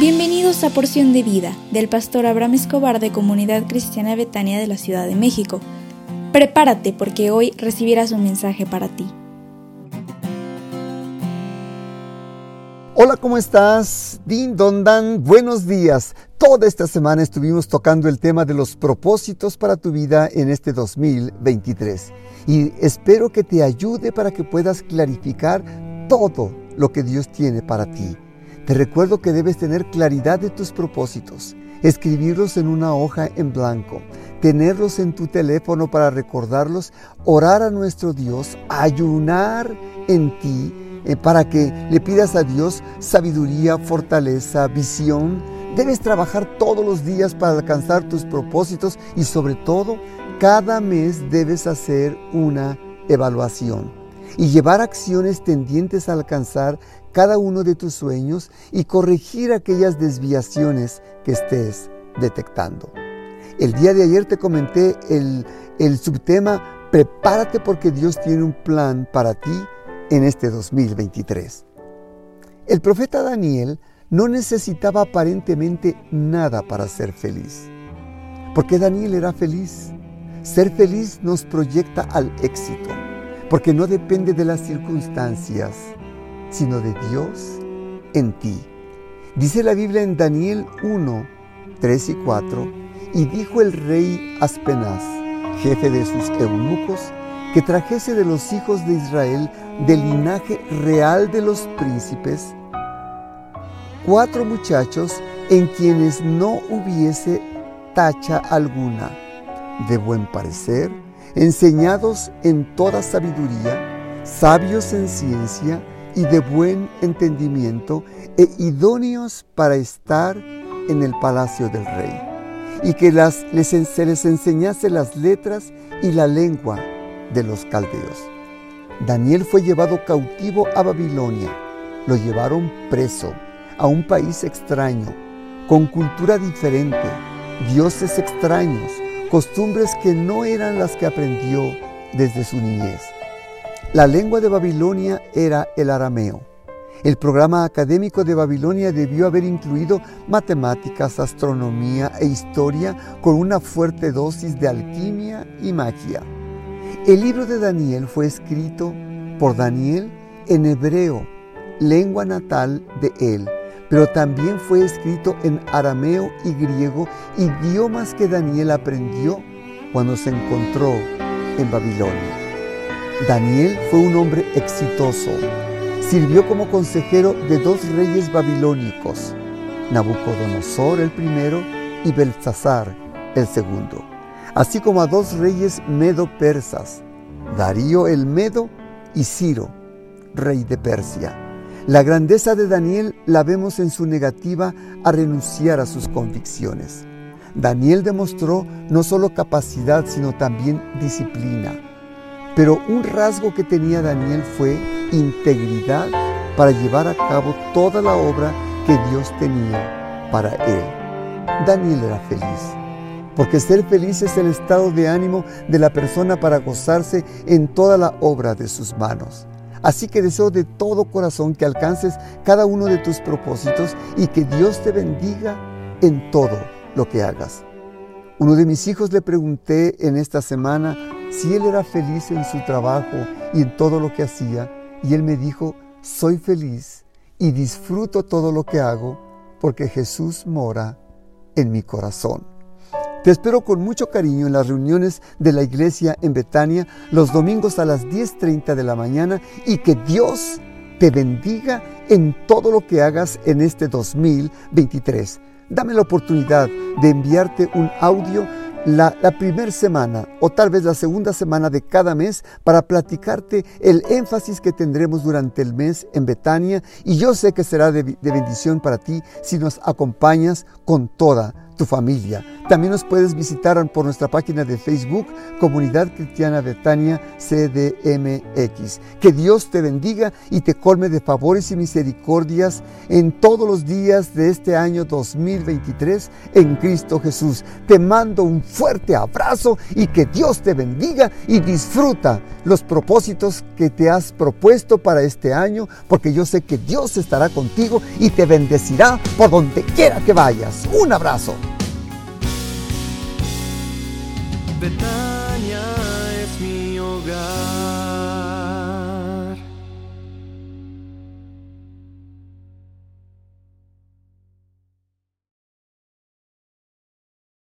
Bienvenidos a Porción de Vida del pastor Abraham Escobar de Comunidad Cristiana Betania de la Ciudad de México. Prepárate porque hoy recibirás un mensaje para ti. Hola, ¿cómo estás? Din Don Dan, buenos días. Toda esta semana estuvimos tocando el tema de los propósitos para tu vida en este 2023 y espero que te ayude para que puedas clarificar todo lo que Dios tiene para ti. Te recuerdo que debes tener claridad de tus propósitos, escribirlos en una hoja en blanco, tenerlos en tu teléfono para recordarlos, orar a nuestro Dios, ayunar en ti eh, para que le pidas a Dios sabiduría, fortaleza, visión. Debes trabajar todos los días para alcanzar tus propósitos y sobre todo cada mes debes hacer una evaluación y llevar acciones tendientes a alcanzar cada uno de tus sueños y corregir aquellas desviaciones que estés detectando. El día de ayer te comenté el, subtema Prepárate porque Dios tiene un plan para ti en este 2023. El profeta Daniel no necesitaba aparentemente nada para ser feliz, porque Daniel era feliz. Ser feliz nos proyecta al éxito, porque no depende de las circunstancias, sino de Dios en ti. Dice la Biblia en Daniel 1, 3 y 4, y dijo el rey Aspenaz, jefe de sus eunucos, que trajese de los hijos de Israel del linaje real de los príncipes, cuatro muchachos en quienes no hubiese tacha alguna, de buen parecer, enseñados en toda sabiduría, sabios en ciencia y de buen entendimiento, e idóneos para estar en el palacio del rey, y que las, se les enseñase las letras y la lengua de los caldeos. Daniel fue llevado cautivo a Babilonia. Lo llevaron preso a un país extraño, con cultura diferente, dioses extraños, costumbres que no eran las que aprendió desde su niñez. La lengua de Babilonia era el arameo. El programa académico de Babilonia debió haber incluido matemáticas, astronomía e historia con una fuerte dosis de alquimia y magia. El libro de Daniel fue escrito por Daniel en hebreo, lengua natal de él, pero también fue escrito en arameo y griego, idiomas que Daniel aprendió cuando se encontró en Babilonia. Daniel fue un hombre exitoso. Sirvió como consejero de dos reyes babilónicos, Nabucodonosor el primero y Belsasar el segundo, así como a dos reyes medo-persas, Darío el Medo y Ciro, rey de Persia. La grandeza de Daniel la vemos en su negativa a renunciar a sus convicciones. Daniel demostró no solo capacidad, sino también disciplina. Pero un rasgo que tenía Daniel fue integridad para llevar a cabo toda la obra que Dios tenía para él. Daniel era feliz, porque ser feliz es el estado de ánimo de la persona para gozarse en toda la obra de sus manos. Así que deseo de todo corazón que alcances cada uno de tus propósitos y que Dios te bendiga en todo lo que hagas. Uno de mis hijos le pregunté en esta semana si él era feliz en su trabajo y en todo lo que hacía, y él me dijo, soy feliz y disfruto todo lo que hago porque Jesús mora en mi corazón. Te espero con mucho cariño en las reuniones de la iglesia en Betania los domingos a las 10.30 de la mañana y que Dios te bendiga en todo lo que hagas en este 2023. Dame la oportunidad de enviarte un audio la, primera semana o tal vez la segunda semana de cada mes para platicarte el énfasis que tendremos durante el mes en Betania y yo sé que será de bendición para ti si nos acompañas con toda tu familia. También nos puedes visitar por nuestra página de Facebook, Comunidad Cristiana Betania CDMX. Que Dios te bendiga y te colme de favores y misericordias en todos los días de este año 2023 en Cristo Jesús. Te mando un fuerte abrazo y que Dios te bendiga y disfruta los propósitos que te has propuesto para este año, porque yo sé que Dios estará contigo y te bendecirá por donde quiera que vayas. Un abrazo. Betania es mi hogar.